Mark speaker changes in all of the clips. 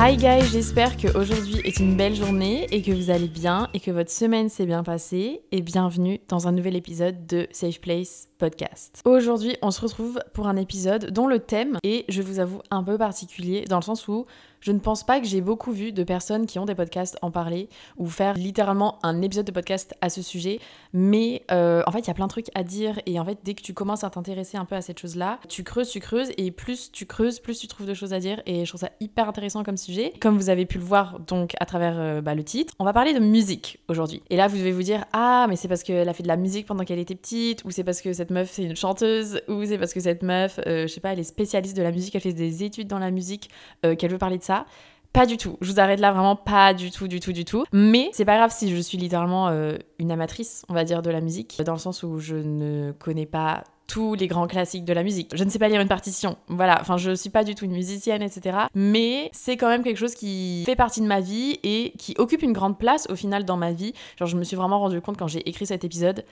Speaker 1: Hi guys, j'espère qu'aujourd'hui est une belle journée et que vous allez bien et que votre semaine s'est bien passée et bienvenue dans un nouvel épisode de Safe Place Podcast. Aujourd'hui, on se retrouve pour un épisode dont le thème est, je vous avoue, un peu particulier dans le sens où je ne pense pas que j'ai beaucoup vu de personnes qui ont des podcasts en parler ou faire littéralement un épisode de podcast à ce sujet. Mais euh, en fait, il y a plein de trucs à dire et en fait, dès que tu commences à t'intéresser un peu à cette chose-là, tu creuses, tu creuses et plus tu creuses, plus tu trouves de choses à dire et je trouve ça hyper intéressant comme sujet. Comme vous avez pu le voir donc à travers euh, bah, le titre, on va parler de musique aujourd'hui. Et là, vous devez vous dire ah mais c'est parce qu'elle a fait de la musique pendant qu'elle était petite ou c'est parce que cette meuf c'est une chanteuse ou c'est parce que cette meuf, euh, je sais pas, elle est spécialiste de la musique, elle fait des études dans la musique, qu'elle veut parler de ça. Pas du tout. Je vous arrête là vraiment pas du tout, du tout, du tout. Mais c'est pas grave si je suis littéralement euh, une amatrice, on va dire, de la musique, dans le sens où je ne connais pas tous les grands classiques de la musique. Je ne sais pas lire une partition. Voilà, enfin je suis pas du tout une musicienne, etc. Mais c'est quand même quelque chose qui fait partie de ma vie et qui occupe une grande place au final dans ma vie. Genre je me suis vraiment rendu compte quand j'ai écrit cet épisode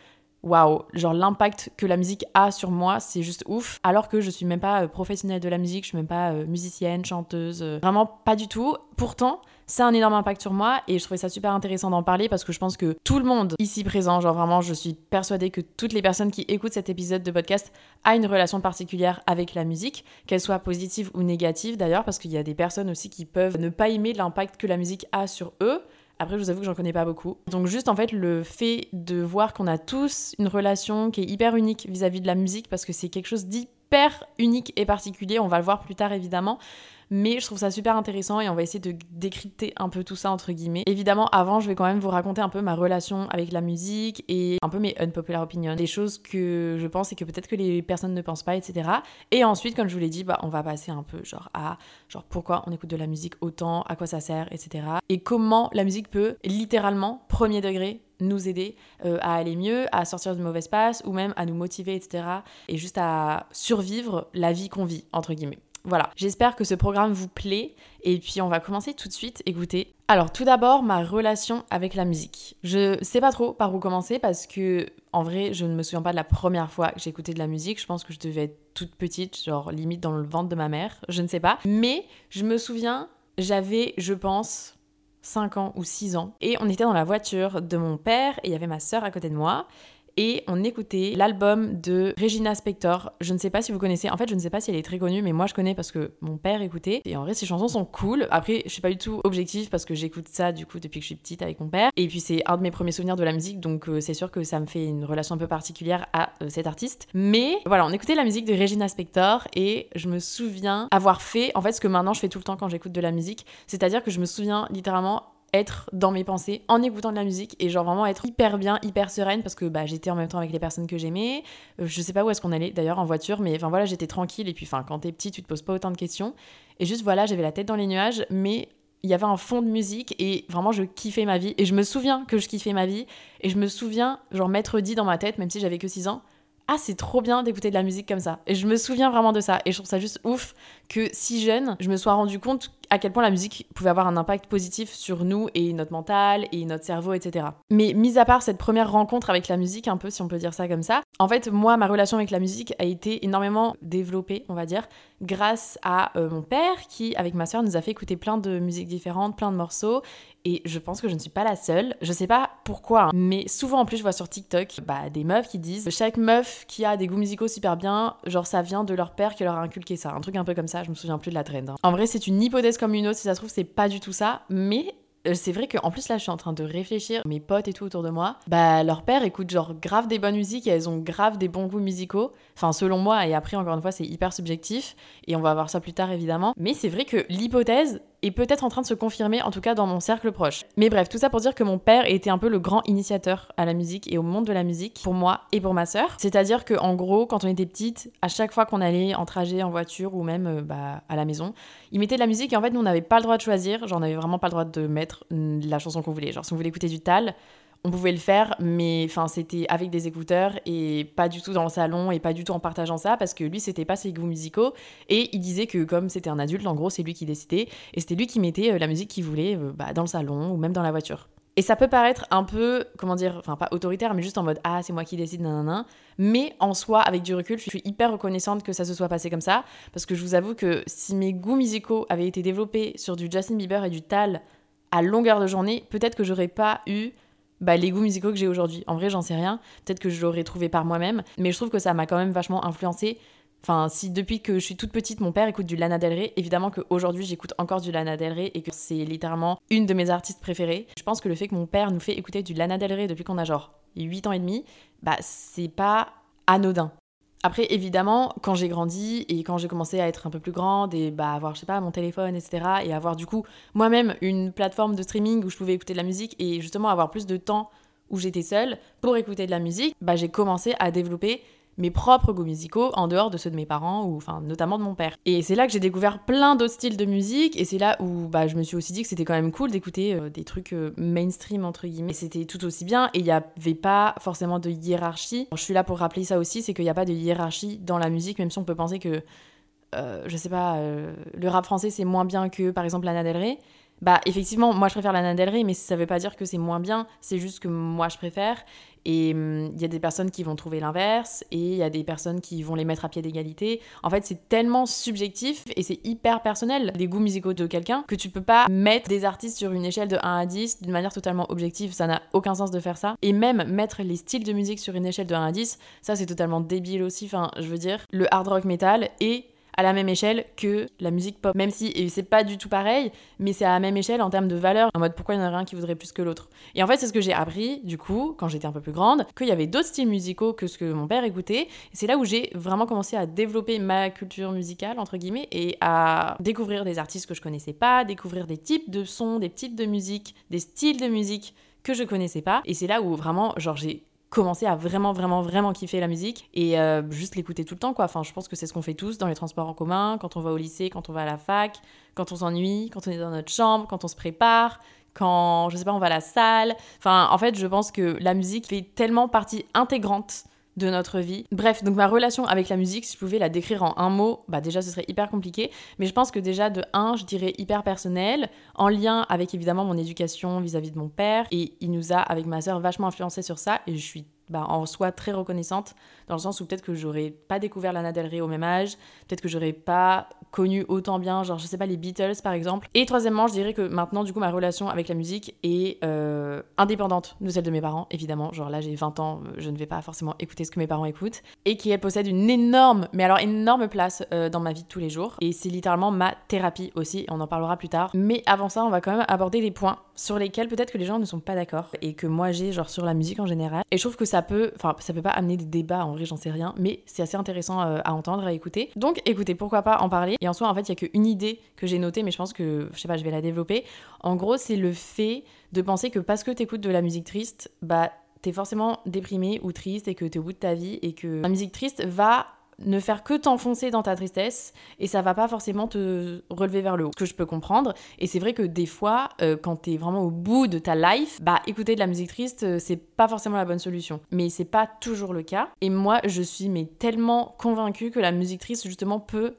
Speaker 1: waouh, genre l'impact que la musique a sur moi, c'est juste ouf. Alors que je suis même pas euh, professionnelle de la musique, je suis même pas euh, musicienne, chanteuse, euh, vraiment pas du tout. Pourtant, c'est un énorme impact sur moi et je trouvais ça super intéressant d'en parler parce que je pense que tout le monde ici présent, genre vraiment, je suis persuadée que toutes les personnes qui écoutent cet épisode de podcast a une relation particulière avec la musique, qu'elle soit positive ou négative d'ailleurs, parce qu'il y a des personnes aussi qui peuvent ne pas aimer l'impact que la musique a sur eux. Après, je vous avoue que j'en connais pas beaucoup. Donc juste en fait le fait de voir qu'on a tous une relation qui est hyper unique vis-à-vis de la musique parce que c'est quelque chose d'hyper unique et particulier, on va le voir plus tard évidemment, mais je trouve ça super intéressant et on va essayer de décrypter un peu tout ça entre guillemets. Évidemment, avant, je vais quand même vous raconter un peu ma relation avec la musique et un peu mes unpopular opinions, des choses que je pense et que peut-être que les personnes ne pensent pas, etc. Et ensuite, comme je vous l'ai dit, bah, on va passer un peu genre à genre pourquoi on écoute de la musique autant, à quoi ça sert, etc. Et comment la musique peut littéralement, premier degré, nous aider euh, à aller mieux, à sortir de mauvais passes ou même à nous motiver, etc. Et juste à survivre la vie qu'on vit, entre guillemets. Voilà, j'espère que ce programme vous plaît et puis on va commencer tout de suite. Écoutez. Alors tout d'abord, ma relation avec la musique. Je sais pas trop par où commencer parce que en vrai, je ne me souviens pas de la première fois que j'ai écouté de la musique. Je pense que je devais être toute petite, genre limite dans le ventre de ma mère, je ne sais pas. Mais je me souviens, j'avais, je pense, 5 ans ou 6 ans et on était dans la voiture de mon père et il y avait ma sœur à côté de moi et on écoutait l'album de Regina Spector. Je ne sais pas si vous connaissez, en fait, je ne sais pas si elle est très connue, mais moi je connais parce que mon père écoutait. Et en vrai, ses chansons sont cool. Après, je suis pas du tout objective parce que j'écoute ça du coup depuis que je suis petite avec mon père. Et puis c'est un de mes premiers souvenirs de la musique, donc euh, c'est sûr que ça me fait une relation un peu particulière à euh, cet artiste. Mais voilà, on écoutait la musique de Regina Spector et je me souviens avoir fait, en fait, ce que maintenant je fais tout le temps quand j'écoute de la musique, c'est-à-dire que je me souviens littéralement être dans mes pensées en écoutant de la musique et genre vraiment être hyper bien, hyper sereine parce que bah, j'étais en même temps avec les personnes que j'aimais. Euh, je sais pas où est-ce qu'on allait d'ailleurs en voiture, mais enfin voilà, j'étais tranquille et puis enfin quand t'es petit, tu te poses pas autant de questions. Et juste voilà, j'avais la tête dans les nuages, mais il y avait un fond de musique et vraiment je kiffais ma vie. Et je me souviens que je kiffais ma vie. Et je me souviens, genre, m'être dit dans ma tête, même si j'avais que 6 ans, ah c'est trop bien d'écouter de la musique comme ça. Et je me souviens vraiment de ça. Et je trouve ça juste ouf que si jeune, je me sois rendu compte à quel point la musique pouvait avoir un impact positif sur nous et notre mental et notre cerveau, etc. Mais mis à part cette première rencontre avec la musique, un peu si on peut dire ça comme ça, en fait moi ma relation avec la musique a été énormément développée, on va dire, grâce à euh, mon père qui avec ma soeur nous a fait écouter plein de musiques différentes, plein de morceaux et je pense que je ne suis pas la seule. Je sais pas pourquoi, hein, mais souvent en plus je vois sur TikTok bah, des meufs qui disent chaque meuf qui a des goûts musicaux super bien, genre ça vient de leur père qui leur a inculqué ça, un truc un peu comme ça. Je me souviens plus de la trend. Hein. En vrai, c'est une hypothèse comme une autre. Si ça se trouve, c'est pas du tout ça, mais euh, c'est vrai qu'en plus là je suis en train de réfléchir, mes potes et tout autour de moi, bah leur père écoute genre grave des bonnes musiques et elles ont grave des bons goûts musicaux, enfin selon moi et après encore une fois c'est hyper subjectif et on va voir ça plus tard évidemment, mais c'est vrai que l'hypothèse est peut-être en train de se confirmer, en tout cas dans mon cercle proche. Mais bref, tout ça pour dire que mon père était un peu le grand initiateur à la musique et au monde de la musique pour moi et pour ma sœur. C'est-à-dire que en gros, quand on était petite, à chaque fois qu'on allait en trajet, en voiture ou même euh, bah, à la maison, il mettait de la musique et en fait nous on n'avait pas le droit de choisir, genre on n'avait vraiment pas le droit de mettre la chanson qu'on voulait. Genre si on voulait écouter du tal, on pouvait le faire, mais enfin c'était avec des écouteurs et pas du tout dans le salon et pas du tout en partageant ça parce que lui c'était pas ses goûts musicaux et il disait que comme c'était un adulte, en gros c'est lui qui décidait et c'était lui qui mettait euh, la musique qu'il voulait euh, bah, dans le salon ou même dans la voiture. Et ça peut paraître un peu, comment dire, enfin pas autoritaire, mais juste en mode ah c'est moi qui décide, nanana. Mais en soi, avec du recul, je suis hyper reconnaissante que ça se soit passé comme ça, parce que je vous avoue que si mes goûts musicaux avaient été développés sur du Justin Bieber et du Tal à longueur de journée, peut-être que j'aurais pas eu bah, les goûts musicaux que j'ai aujourd'hui. En vrai, j'en sais rien. Peut-être que je l'aurais trouvé par moi-même, mais je trouve que ça m'a quand même vachement influencé. Enfin, si depuis que je suis toute petite, mon père écoute du Lana Del Rey, évidemment qu'aujourd'hui j'écoute encore du Lana Del Rey et que c'est littéralement une de mes artistes préférées. Je pense que le fait que mon père nous fait écouter du Lana Del Rey depuis qu'on a genre 8 ans et demi, bah c'est pas anodin. Après, évidemment, quand j'ai grandi et quand j'ai commencé à être un peu plus grande et bah, avoir, je sais pas, mon téléphone, etc., et avoir du coup moi-même une plateforme de streaming où je pouvais écouter de la musique et justement avoir plus de temps où j'étais seule pour écouter de la musique, bah, j'ai commencé à développer mes propres goûts musicaux en dehors de ceux de mes parents ou enfin notamment de mon père. Et c'est là que j'ai découvert plein d'autres styles de musique et c'est là où bah, je me suis aussi dit que c'était quand même cool d'écouter euh, des trucs euh, mainstream entre guillemets. C'était tout aussi bien et il n'y avait pas forcément de hiérarchie. Je suis là pour rappeler ça aussi, c'est qu'il n'y a pas de hiérarchie dans la musique, même si on peut penser que euh, je sais pas, le rap français c'est moins bien que par exemple Lana Del Rey. Bah effectivement, moi je préfère Lana Del Rey, mais ça veut pas dire que c'est moins bien, c'est juste que moi je préfère. Et hum, il y a des personnes qui vont trouver l'inverse, et il y a des personnes qui vont les mettre à pied d'égalité. En fait, c'est tellement subjectif et c'est hyper personnel, les goûts musicaux de quelqu'un, que tu peux pas mettre des artistes sur une échelle de 1 à 10 d'une manière totalement objective. Ça n'a aucun sens de faire ça. Et même mettre les styles de musique sur une échelle de 1 à 10, ça c'est totalement débile aussi. Enfin, je veux dire, le hard rock metal et à la même échelle que la musique pop. Même si et c'est pas du tout pareil, mais c'est à la même échelle en termes de valeur. En mode pourquoi il y en a un qui voudrait plus que l'autre. Et en fait, c'est ce que j'ai appris du coup quand j'étais un peu plus grande, qu'il y avait d'autres styles musicaux que ce que mon père écoutait. C'est là où j'ai vraiment commencé à développer ma culture musicale entre guillemets et à découvrir des artistes que je connaissais pas, découvrir des types de sons, des types de musique, des styles de musique que je connaissais pas. Et c'est là où vraiment, genre, j'ai commencer à vraiment, vraiment, vraiment kiffer la musique et euh, juste l'écouter tout le temps, quoi. Enfin, je pense que c'est ce qu'on fait tous dans les transports en commun, quand on va au lycée, quand on va à la fac, quand on s'ennuie, quand on est dans notre chambre, quand on se prépare, quand, je sais pas, on va à la salle. Enfin, en fait, je pense que la musique fait tellement partie intégrante de notre vie. Bref, donc ma relation avec la musique, si je pouvais la décrire en un mot, bah déjà ce serait hyper compliqué, mais je pense que déjà de un, je dirais hyper personnel, en lien avec évidemment mon éducation vis-à-vis de mon père, et il nous a, avec ma sœur, vachement influencé sur ça, et je suis bah, en soi très reconnaissante, dans le sens où peut-être que j'aurais pas découvert Lana Del Rey au même âge, peut-être que j'aurais pas connu autant bien, genre je sais pas, les Beatles par exemple. Et troisièmement, je dirais que maintenant, du coup, ma relation avec la musique est euh, indépendante de celle de mes parents, évidemment. Genre là, j'ai 20 ans, je ne vais pas forcément écouter ce que mes parents écoutent. Et qui possède une énorme, mais alors énorme place euh, dans ma vie de tous les jours. Et c'est littéralement ma thérapie aussi, on en parlera plus tard. Mais avant ça, on va quand même aborder des points sur lesquels peut-être que les gens ne sont pas d'accord et que moi j'ai, genre sur la musique en général. Et je trouve que ça peut, enfin, ça peut pas amener des débats, en vrai, j'en sais rien, mais c'est assez intéressant euh, à entendre, à écouter. Donc écoutez, pourquoi pas en parler et en soi, en fait, il y a qu'une idée que j'ai notée, mais je pense que, je sais pas, je vais la développer. En gros, c'est le fait de penser que parce que t'écoutes de la musique triste, bah, t'es forcément déprimé ou triste et que t'es au bout de ta vie et que la musique triste va ne faire que t'enfoncer dans ta tristesse et ça va pas forcément te relever vers le haut, ce que je peux comprendre. Et c'est vrai que des fois, euh, quand t'es vraiment au bout de ta life, bah écouter de la musique triste, euh, c'est pas forcément la bonne solution. Mais c'est pas toujours le cas. Et moi, je suis mais tellement convaincue que la musique triste justement peut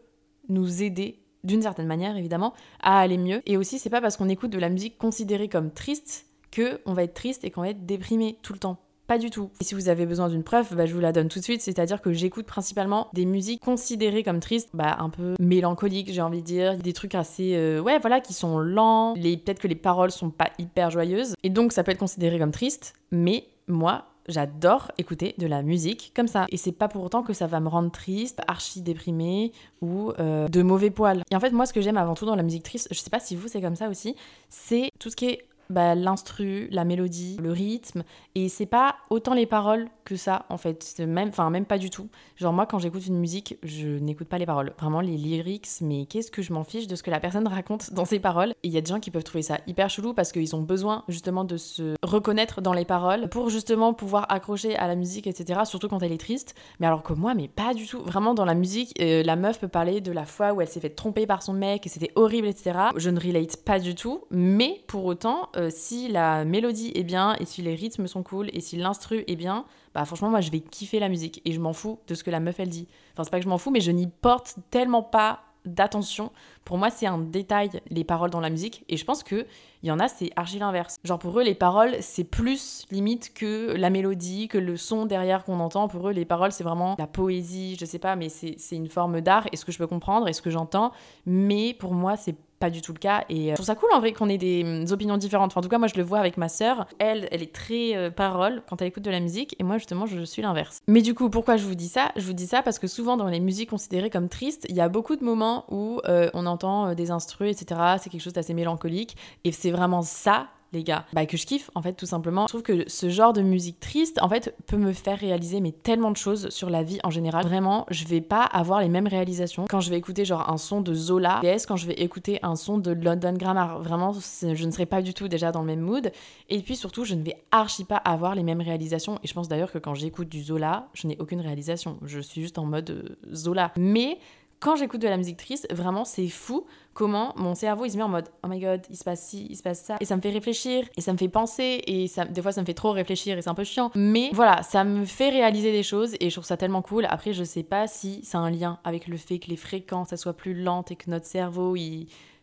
Speaker 1: nous aider d'une certaine manière évidemment à aller mieux. Et aussi, c'est pas parce qu'on écoute de la musique considérée comme triste que on va être triste et qu'on va être déprimé tout le temps. Pas du tout. Et si vous avez besoin d'une preuve, bah, je vous la donne tout de suite. C'est-à-dire que j'écoute principalement des musiques considérées comme tristes, bah, un peu mélancoliques, j'ai envie de dire. Des trucs assez, euh, ouais, voilà, qui sont lents. Peut-être que les paroles sont pas hyper joyeuses. Et donc, ça peut être considéré comme triste. Mais moi, j'adore écouter de la musique comme ça. Et c'est pas pour autant que ça va me rendre triste, archi déprimée ou euh, de mauvais poils. Et en fait, moi, ce que j'aime avant tout dans la musique triste, je sais pas si vous c'est comme ça aussi, c'est tout ce qui est bah, l'instru, la mélodie, le rythme. Et c'est pas autant les paroles que ça, en fait. Même, enfin, même pas du tout. Genre, moi, quand j'écoute une musique, je n'écoute pas les paroles. Vraiment, les lyrics, mais qu'est-ce que je m'en fiche de ce que la personne raconte dans ses paroles? Et il y a des gens qui peuvent trouver ça hyper chelou parce qu'ils ont besoin, justement, de se reconnaître dans les paroles pour, justement, pouvoir accrocher à la musique, etc. Surtout quand elle est triste. Mais alors que moi, mais pas du tout. Vraiment, dans la musique, euh, la meuf peut parler de la fois où elle s'est fait tromper par son mec et c'était horrible, etc. Je ne relate pas du tout. Mais pour autant, euh, si la mélodie est bien et si les rythmes sont cool et si l'instru est bien, bah franchement moi je vais kiffer la musique et je m'en fous de ce que la meuf elle dit. Enfin c'est pas que je m'en fous mais je n'y porte tellement pas d'attention. Pour moi, c'est un détail, les paroles dans la musique. Et je pense qu'il y en a, c'est archi l'inverse. Genre pour eux, les paroles, c'est plus limite que la mélodie, que le son derrière qu'on entend. Pour eux, les paroles, c'est vraiment la poésie, je sais pas, mais c'est une forme d'art. Et ce que je peux comprendre et ce que j'entends. Mais pour moi, c'est pas du tout le cas. Et euh, je trouve ça cool en vrai qu'on ait des mm, opinions différentes. en tout cas, moi je le vois avec ma sœur. Elle, elle est très euh, parole quand elle écoute de la musique. Et moi, justement, je suis l'inverse. Mais du coup, pourquoi je vous dis ça? Je vous dis ça parce que souvent dans les musiques considérées comme tristes, il y a beaucoup de moments où euh, on entend des instrus, etc. C'est quelque chose d'assez mélancolique. Et c'est vraiment ça les gars, bah que je kiffe en fait tout simplement. Je trouve que ce genre de musique triste en fait peut me faire réaliser mais tellement de choses sur la vie en général. Vraiment, je vais pas avoir les mêmes réalisations quand je vais écouter genre un son de Zola vs quand je vais écouter un son de London Grammar. Vraiment, je ne serai pas du tout déjà dans le même mood et puis surtout, je ne vais archi pas avoir les mêmes réalisations et je pense d'ailleurs que quand j'écoute du Zola, je n'ai aucune réalisation. Je suis juste en mode euh, Zola. Mais quand j'écoute de la musique triste, vraiment, c'est fou comment mon cerveau il se met en mode oh my god, il se passe ci, il se passe ça. Et ça me fait réfléchir, et ça me fait penser, et ça, des fois ça me fait trop réfléchir, et c'est un peu chiant. Mais voilà, ça me fait réaliser des choses, et je trouve ça tellement cool. Après, je sais pas si c'est un lien avec le fait que les fréquences soient plus lentes et que notre cerveau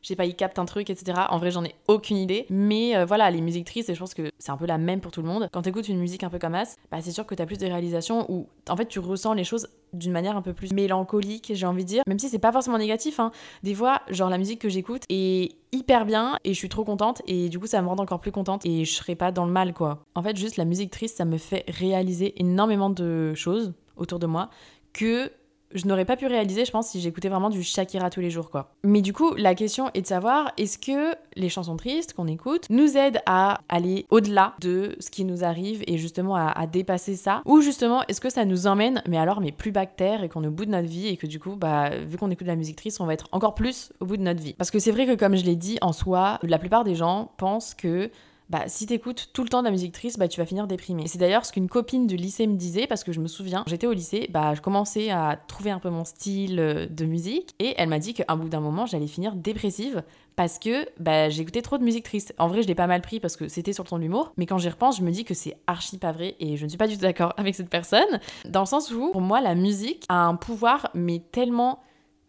Speaker 1: je sais pas, il capte un truc, etc. En vrai, j'en ai aucune idée. Mais euh, voilà, les musiques tristes, et je pense que c'est un peu la même pour tout le monde. Quand t'écoutes une musique un peu comme As, bah, c'est sûr que t'as plus de réalisations où, en fait, tu ressens les choses d'une manière un peu plus mélancolique, j'ai envie de dire. Même si c'est pas forcément négatif, hein. Des fois, genre, la musique que j'écoute est hyper bien et je suis trop contente et du coup ça me rend encore plus contente et je serai pas dans le mal quoi. En fait juste la musique triste ça me fait réaliser énormément de choses autour de moi que je n'aurais pas pu réaliser, je pense, si j'écoutais vraiment du Shakira tous les jours, quoi. Mais du coup, la question est de savoir, est-ce que les chansons tristes qu'on écoute nous aident à aller au-delà de ce qui nous arrive et justement à, dépasser ça? Ou justement, est-ce que ça nous emmène, mais alors, mais plus bactère et qu'on est au bout de notre vie et que du coup, bah, vu qu'on écoute de la musique triste, on va être encore plus au bout de notre vie? Parce que c'est vrai que, comme je l'ai dit, en soi, la plupart des gens pensent que bah si t'écoutes tout le temps de la musique triste, bah tu vas finir déprimé. C'est d'ailleurs ce qu'une copine du lycée me disait parce que je me souviens, j'étais au lycée, bah je commençais à trouver un peu mon style euh, de musique et elle m'a dit qu'à bout d'un moment j'allais finir dépressive parce que bah, j'écoutais trop de musique triste. En vrai, je l'ai pas mal pris parce que c'était sur le ton de l'humour, mais quand j'y repense, je me dis que c'est archi pas vrai et je ne suis pas du tout d'accord avec cette personne dans le sens où pour moi la musique a un pouvoir mais tellement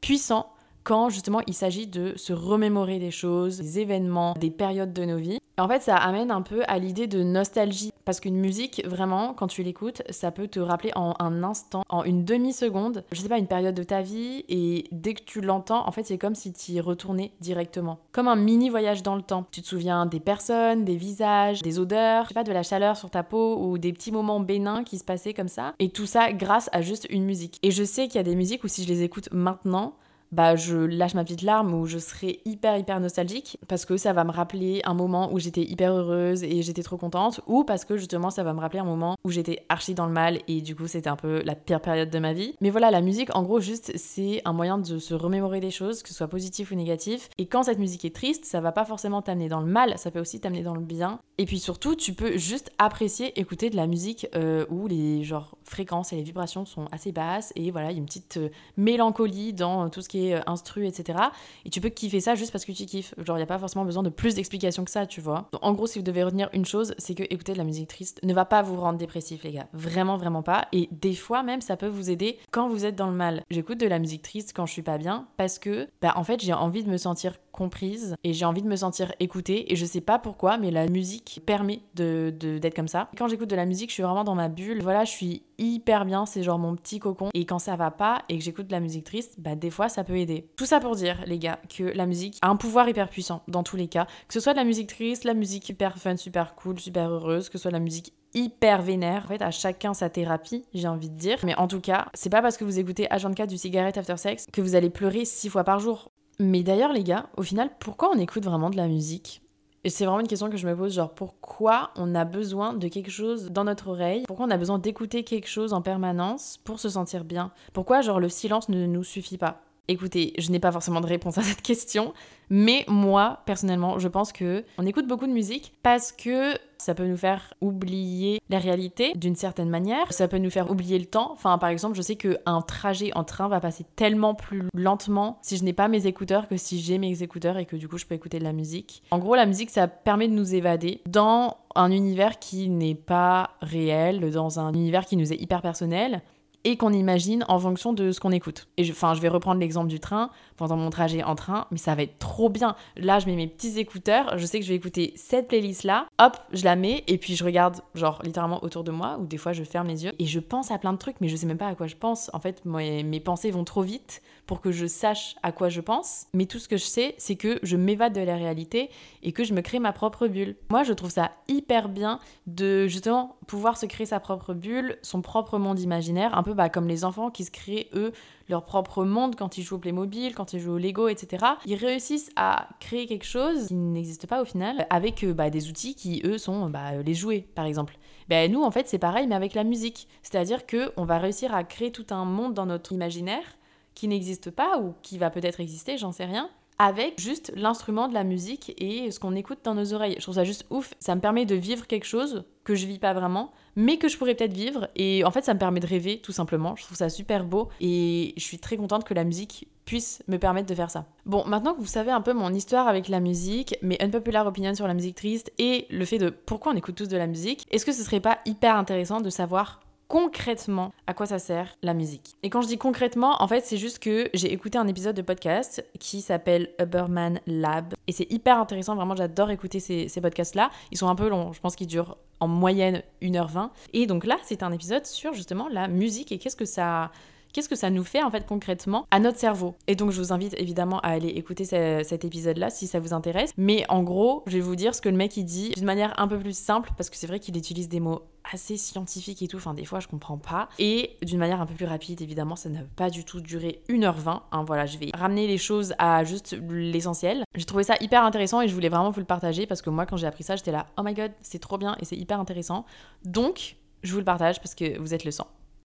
Speaker 1: puissant quand justement il s'agit de se remémorer des choses, des événements, des périodes de nos vies. En fait, ça amène un peu à l'idée de nostalgie. Parce qu'une musique, vraiment, quand tu l'écoutes, ça peut te rappeler en un instant, en une demi-seconde, je sais pas, une période de ta vie. Et dès que tu l'entends, en fait, c'est comme si tu y retournais directement. Comme un mini voyage dans le temps. Tu te souviens des personnes, des visages, des odeurs, je sais pas, de la chaleur sur ta peau ou des petits moments bénins qui se passaient comme ça. Et tout ça grâce à juste une musique. Et je sais qu'il y a des musiques où si je les écoute maintenant, bah je lâche ma petite larme ou je serai hyper hyper nostalgique parce que ça va me rappeler un moment où j'étais hyper heureuse et j'étais trop contente ou parce que justement ça va me rappeler un moment où j'étais archi dans le mal et du coup c'était un peu la pire période de ma vie. Mais voilà, la musique en gros juste c'est un moyen de se remémorer des choses, que ce soit positif ou négatif. Et quand cette musique est triste, ça va pas forcément t'amener dans le mal, ça peut aussi t'amener dans le bien. Et puis surtout, tu peux juste apprécier écouter de la musique euh, où les genre fréquences et les vibrations sont assez basses et voilà, il y a une petite euh, mélancolie dans tout ce qui est euh, instru, etc. Et tu peux kiffer ça juste parce que tu kiffes. Genre, il n'y a pas forcément besoin de plus d'explications que ça, tu vois. En gros, si vous devez retenir une chose, c'est que écouter de la musique triste ne va pas vous rendre dépressif, les gars. Vraiment, vraiment pas. Et des fois, même, ça peut vous aider quand vous êtes dans le mal. J'écoute de la musique triste quand je suis pas bien parce que, bah, en fait, j'ai envie de me sentir comprise et j'ai envie de me sentir écoutée et je sais pas pourquoi mais la musique permet de d'être comme ça. Quand j'écoute de la musique, je suis vraiment dans ma bulle. Voilà, je suis hyper bien, c'est genre mon petit cocon et quand ça va pas et que j'écoute de la musique triste, bah des fois ça peut aider. Tout ça pour dire les gars que la musique a un pouvoir hyper puissant dans tous les cas, que ce soit de la musique triste, la musique hyper fun, super cool, super heureuse, que ce soit de la musique hyper vénère. En fait, à chacun sa thérapie, j'ai envie de dire. Mais en tout cas, c'est pas parce que vous écoutez H24 du cigarette after sex que vous allez pleurer six fois par jour. Mais d'ailleurs, les gars, au final, pourquoi on écoute vraiment de la musique? Et c'est vraiment une question que je me pose, genre pourquoi on a besoin de quelque chose dans notre oreille? Pourquoi on a besoin d'écouter quelque chose en permanence pour se sentir bien? Pourquoi genre le silence ne nous suffit pas? Écoutez, je n'ai pas forcément de réponse à cette question, mais moi, personnellement, je pense que on écoute beaucoup de musique parce que ça peut nous faire oublier la réalité d'une certaine manière, ça peut nous faire oublier le temps. Enfin, par exemple, je sais qu'un trajet en train va passer tellement plus lentement si je n'ai pas mes écouteurs que si j'ai mes écouteurs et que du coup je peux écouter de la musique. En gros, la musique, ça permet de nous évader dans un univers qui n'est pas réel, dans un univers qui nous est hyper personnel et qu'on imagine en fonction de ce qu'on écoute. Et enfin, je vais reprendre l'exemple du train pendant mon trajet en train, mais ça va être trop bien. Là, je mets mes petits écouteurs, je sais que je vais écouter cette playlist là, hop, je la mets et puis je regarde genre littéralement autour de moi ou des fois je ferme les yeux et je pense à plein de trucs mais je sais même pas à quoi je pense. En fait, mes pensées vont trop vite pour que je sache à quoi je pense, mais tout ce que je sais, c'est que je m'évade de la réalité et que je me crée ma propre bulle. Moi, je trouve ça hyper bien de justement pouvoir se créer sa propre bulle, son propre monde imaginaire, un peu bah, comme les enfants qui se créent eux leur propre monde quand ils jouent au Playmobil, quand ils jouent au Lego, etc. Ils réussissent à créer quelque chose qui n'existe pas au final avec euh, bah, des outils qui eux sont bah, les jouets par exemple. Ben, nous en fait c'est pareil mais avec la musique, c'est-à-dire que on va réussir à créer tout un monde dans notre imaginaire qui n'existe pas ou qui va peut-être exister, j'en sais rien avec juste l'instrument de la musique et ce qu'on écoute dans nos oreilles. Je trouve ça juste ouf. Ça me permet de vivre quelque chose que je vis pas vraiment, mais que je pourrais peut-être vivre. Et en fait, ça me permet de rêver, tout simplement. Je trouve ça super beau et je suis très contente que la musique puisse me permettre de faire ça. Bon, maintenant que vous savez un peu mon histoire avec la musique, mes unpopular opinions sur la musique triste et le fait de pourquoi on écoute tous de la musique, est-ce que ce serait pas hyper intéressant de savoir concrètement à quoi ça sert la musique. Et quand je dis concrètement, en fait, c'est juste que j'ai écouté un épisode de podcast qui s'appelle Uberman Lab. Et c'est hyper intéressant, vraiment, j'adore écouter ces, podcasts-là. Ils sont un peu longs, je pense qu'ils durent en moyenne 1h20. Et donc là, c'est un épisode sur justement la musique et qu'est-ce que ça qu'est-ce que ça nous fait en fait concrètement à notre cerveau. Et donc je vous invite évidemment à aller écouter cet épisode-là si ça vous intéresse. Mais en gros, je vais vous dire ce que le mec il dit d'une manière un peu plus simple parce que c'est vrai qu'il utilise des mots assez scientifiques et tout, enfin des fois je comprends pas. Et d'une manière un peu plus rapide, évidemment, ça n'a pas du tout duré 1h20. Hein, voilà, je vais ramener les choses à juste l'essentiel. J'ai trouvé ça hyper intéressant et je voulais vraiment vous le partager parce que moi quand j'ai appris ça, j'étais là, oh my god, c'est trop bien et c'est hyper intéressant. Donc, je vous le partage parce que vous êtes le sang.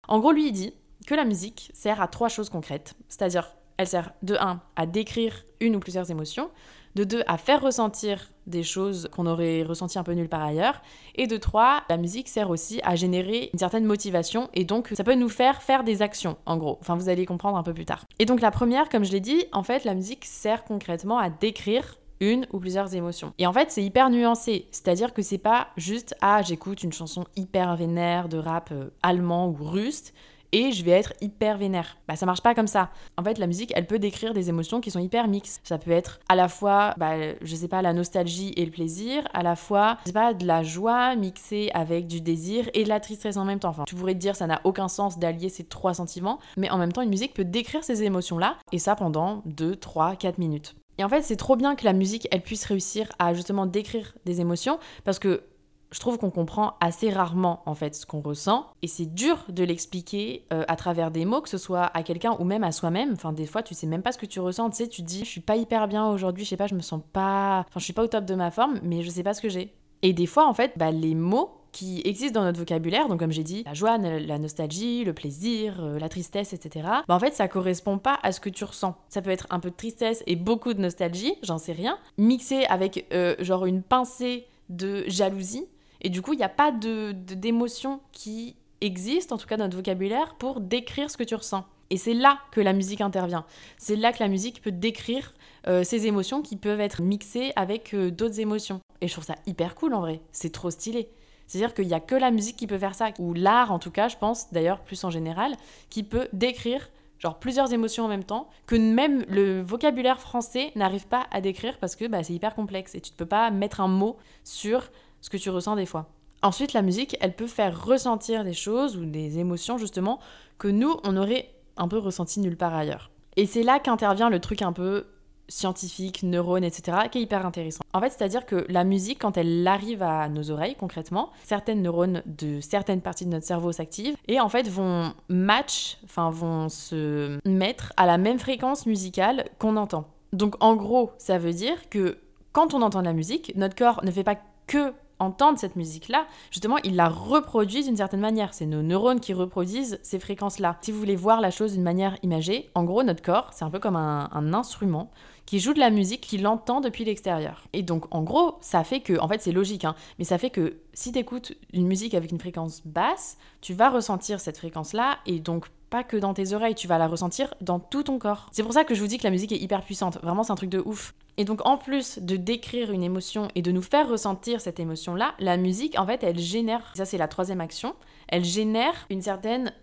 Speaker 1: En gros, lui, il dit que la musique sert à trois choses concrètes. C'est-à-dire, elle sert de 1 à décrire une ou plusieurs émotions, de 2 à faire ressentir des choses qu'on aurait ressenties un peu nulle part ailleurs, et de 3, la musique sert aussi à générer une certaine motivation, et donc ça peut nous faire faire des actions, en gros. Enfin, vous allez comprendre un peu plus tard. Et donc la première, comme je l'ai dit, en fait, la musique sert concrètement à décrire une ou plusieurs émotions. Et en fait, c'est hyper nuancé, c'est-à-dire que c'est pas juste ah, j'écoute une chanson hyper vénère de rap euh, allemand ou russe et je vais être hyper vénère. Bah ça marche pas comme ça. En fait, la musique, elle peut décrire des émotions qui sont hyper mixtes. Ça peut être à la fois, bah, je sais pas, la nostalgie et le plaisir, à la fois, je sais pas, de la joie mixée avec du désir et de la tristesse en même temps. Enfin, tu pourrais te dire, ça n'a aucun sens d'allier ces trois sentiments, mais en même temps, une musique peut décrire ces émotions-là, et ça pendant 2, 3, 4 minutes. Et en fait, c'est trop bien que la musique, elle puisse réussir à justement décrire des émotions, parce que je trouve qu'on comprend assez rarement en fait ce qu'on ressent et c'est dur de l'expliquer euh, à travers des mots que ce soit à quelqu'un ou même à soi-même enfin des fois tu sais même pas ce que tu ressens tu sais tu dis je suis pas hyper bien aujourd'hui je sais pas je me sens pas enfin je suis pas au top de ma forme mais je sais pas ce que j'ai et des fois en fait bah, les mots qui existent dans notre vocabulaire, donc comme j'ai dit, la joie, la nostalgie, le plaisir, euh, la tristesse, etc. Bah en fait, ça correspond pas à ce que tu ressens. Ça peut être un peu de tristesse et beaucoup de nostalgie, j'en sais rien, mixé avec euh, genre une pincée de jalousie, et du coup, il n'y a pas de d'émotion qui existe, en tout cas dans notre vocabulaire, pour décrire ce que tu ressens. Et c'est là que la musique intervient. C'est là que la musique peut décrire euh, ces émotions qui peuvent être mixées avec euh, d'autres émotions. Et je trouve ça hyper cool en vrai. C'est trop stylé. C'est-à-dire qu'il n'y a que la musique qui peut faire ça, ou l'art en tout cas, je pense, d'ailleurs plus en général, qui peut décrire genre plusieurs émotions en même temps, que même le vocabulaire français n'arrive pas à décrire parce que bah, c'est hyper complexe et tu ne peux pas mettre un mot sur ce que tu ressens des fois. Ensuite, la musique, elle peut faire ressentir des choses ou des émotions justement que nous, on aurait un peu ressenti nulle part ailleurs. Et c'est là qu'intervient le truc un peu scientifique, neurones, etc., qui est hyper intéressant. En fait, c'est-à-dire que la musique, quand elle arrive à nos oreilles, concrètement, certaines neurones de certaines parties de notre cerveau s'activent et en fait vont match, enfin vont se mettre à la même fréquence musicale qu'on entend. Donc en gros, ça veut dire que quand on entend de la musique, notre corps ne fait pas que entendre cette musique-là, justement, il la reproduit d'une certaine manière. C'est nos neurones qui reproduisent ces fréquences-là. Si vous voulez voir la chose d'une manière imagée, en gros, notre corps, c'est un peu comme un, un instrument qui joue de la musique qu'il entend depuis l'extérieur. Et donc, en gros, ça fait que, en fait, c'est logique, hein, mais ça fait que si tu écoutes une musique avec une fréquence basse, tu vas ressentir cette fréquence-là, et donc pas que dans tes oreilles, tu vas la ressentir dans tout ton corps. C'est pour ça que je vous dis que la musique est hyper puissante. Vraiment, c'est un truc de ouf. Et donc, en plus de décrire une émotion et de nous faire ressentir cette émotion-là, la musique, en fait, elle génère, ça c'est la troisième action, elle génère une certaine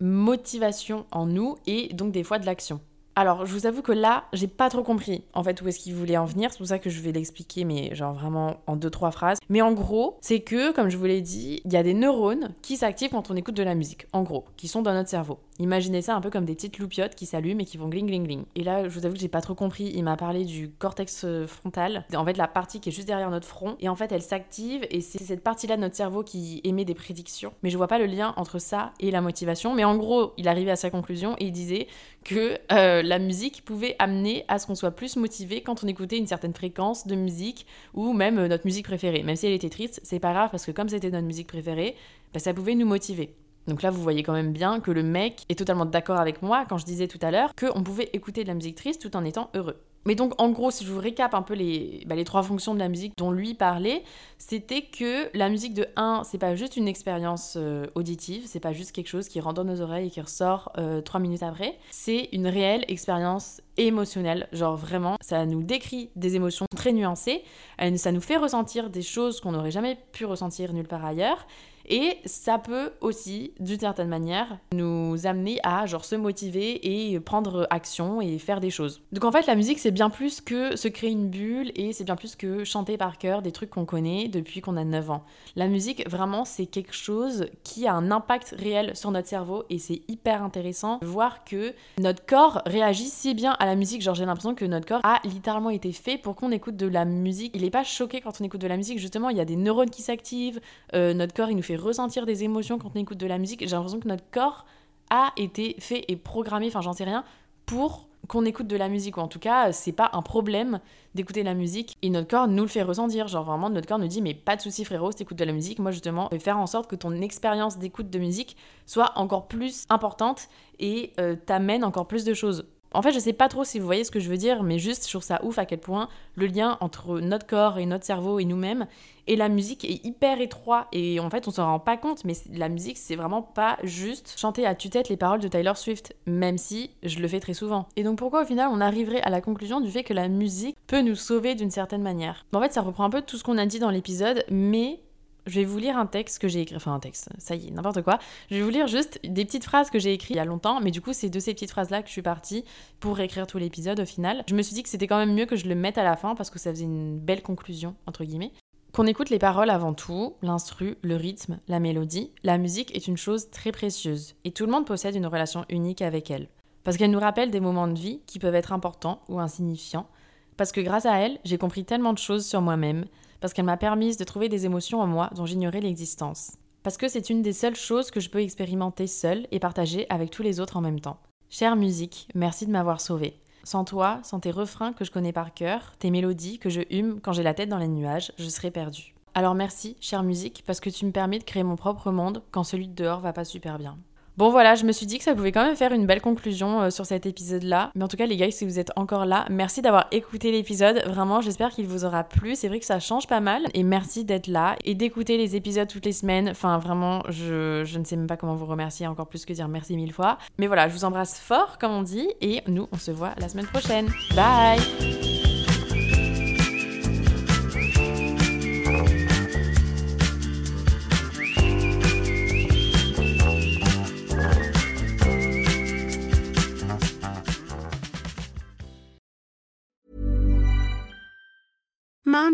Speaker 1: motivation en nous et donc des fois de l'action. Alors, je vous avoue que là, j'ai pas trop compris en fait où est-ce qu'il voulait en venir. C'est pour ça que je vais l'expliquer, mais genre vraiment en deux trois phrases. Mais en gros, c'est que, comme je vous l'ai dit, il y a des neurones qui s'activent quand on écoute de la musique. En gros, qui sont dans notre cerveau. Imaginez ça un peu comme des petites loupiottes qui s'allument et qui vont gling gling gling. Et là, je vous avoue que j'ai pas trop compris. Il m'a parlé du cortex euh, frontal. En fait, la partie qui est juste derrière notre front. Et en fait, elle s'active et c'est cette partie-là de notre cerveau qui émet des prédictions. Mais je vois pas le lien entre ça et la motivation. Mais en gros, il arrivait à sa conclusion et il disait que euh, la musique pouvait amener à ce qu'on soit plus motivé quand on écoutait une certaine fréquence de musique ou même euh, notre musique préférée. Même si elle était triste, c'est pas grave parce que comme c'était notre musique préférée, bah, ça pouvait nous motiver. Donc là, vous voyez quand même bien que le mec est totalement d'accord avec moi quand je disais tout à l'heure qu'on pouvait écouter de la musique triste tout en étant heureux. Mais donc, en gros, si je vous récap un peu les, bah, les trois fonctions de la musique dont lui parlait, c'était que la musique de 1, c'est pas juste une expérience euh, auditive, c'est pas juste quelque chose qui rentre dans nos oreilles et qui ressort euh, trois minutes après, c'est une réelle expérience émotionnelle. Genre vraiment, ça nous décrit des émotions très nuancées, ça nous fait ressentir des choses qu'on n'aurait jamais pu ressentir nulle part ailleurs, et ça peut aussi, d'une certaine manière, nous amener à genre se motiver et prendre action et faire des choses. Donc en fait, la musique, c'est bien plus que se créer une bulle et c'est bien plus que chanter par cœur des trucs qu'on connaît depuis qu'on a 9 ans. La musique, vraiment, c'est quelque chose qui a un impact réel sur notre cerveau et c'est hyper intéressant de voir que notre corps réagit si bien à la musique. Genre, j'ai l'impression que notre corps a littéralement été fait pour qu'on écoute de la musique. Il n'est pas choqué quand on écoute de la musique, justement, il y a des neurones qui s'activent, euh, notre corps, il nous fait ressentir des émotions quand on écoute de la musique. J'ai l'impression que notre corps a été fait et programmé, enfin j'en sais rien, pour qu'on écoute de la musique, ou en tout cas, c'est pas un problème d'écouter de la musique, et notre corps nous le fait ressentir. Genre vraiment, notre corps nous dit, mais pas de souci frérot, si de la musique, moi justement, je vais faire en sorte que ton expérience d'écoute de musique soit encore plus importante et euh, t'amène encore plus de choses. En fait, je sais pas trop si vous voyez ce que je veux dire, mais juste, je trouve ça ouf à quel point le lien entre notre corps et notre cerveau et nous-mêmes et la musique est hyper étroit. Et en fait, on s'en rend pas compte, mais la musique, c'est vraiment pas juste chanter à tue-tête les paroles de Tyler Swift, même si je le fais très souvent. Et donc, pourquoi au final, on arriverait à la conclusion du fait que la musique peut nous sauver d'une certaine manière? En fait, ça reprend un peu tout ce qu'on a dit dans l'épisode, mais je vais vous lire un texte que j'ai écrit, enfin un texte, ça y est, n'importe quoi. Je vais vous lire juste des petites phrases que j'ai écrites il y a longtemps, mais du coup, c'est de ces petites phrases-là que je suis partie pour écrire tout l'épisode au final. Je me suis dit que c'était quand même mieux que je le mette à la fin parce que ça faisait une belle conclusion, entre guillemets. Qu'on écoute les paroles avant tout, l'instru, le rythme, la mélodie, la musique est une chose très précieuse et tout le monde possède une relation unique avec elle. Parce qu'elle nous rappelle des moments de vie qui peuvent être importants ou insignifiants. Parce que grâce à elle, j'ai compris tellement de choses sur moi-même parce qu'elle m'a permis de trouver des émotions en moi dont j'ignorais l'existence. Parce que c'est une des seules choses que je peux expérimenter seule et partager avec tous les autres en même temps. Chère musique, merci de m'avoir sauvée. Sans toi, sans tes refrains que je connais par cœur, tes mélodies que je hume quand j'ai la tête dans les nuages, je serais perdue. Alors merci, chère musique, parce que tu me permets de créer mon propre monde quand celui de dehors va pas super bien. Bon voilà, je me suis dit que ça pouvait quand même faire une belle conclusion euh, sur cet épisode-là. Mais en tout cas les gars, si vous êtes encore là, merci d'avoir écouté l'épisode. Vraiment, j'espère qu'il vous aura plu. C'est vrai que ça change pas mal. Et merci d'être là et d'écouter les épisodes toutes les semaines. Enfin vraiment, je, je ne sais même pas comment vous remercier encore plus que dire merci mille fois. Mais voilà, je vous embrasse fort comme on dit. Et nous, on se voit la semaine prochaine. Bye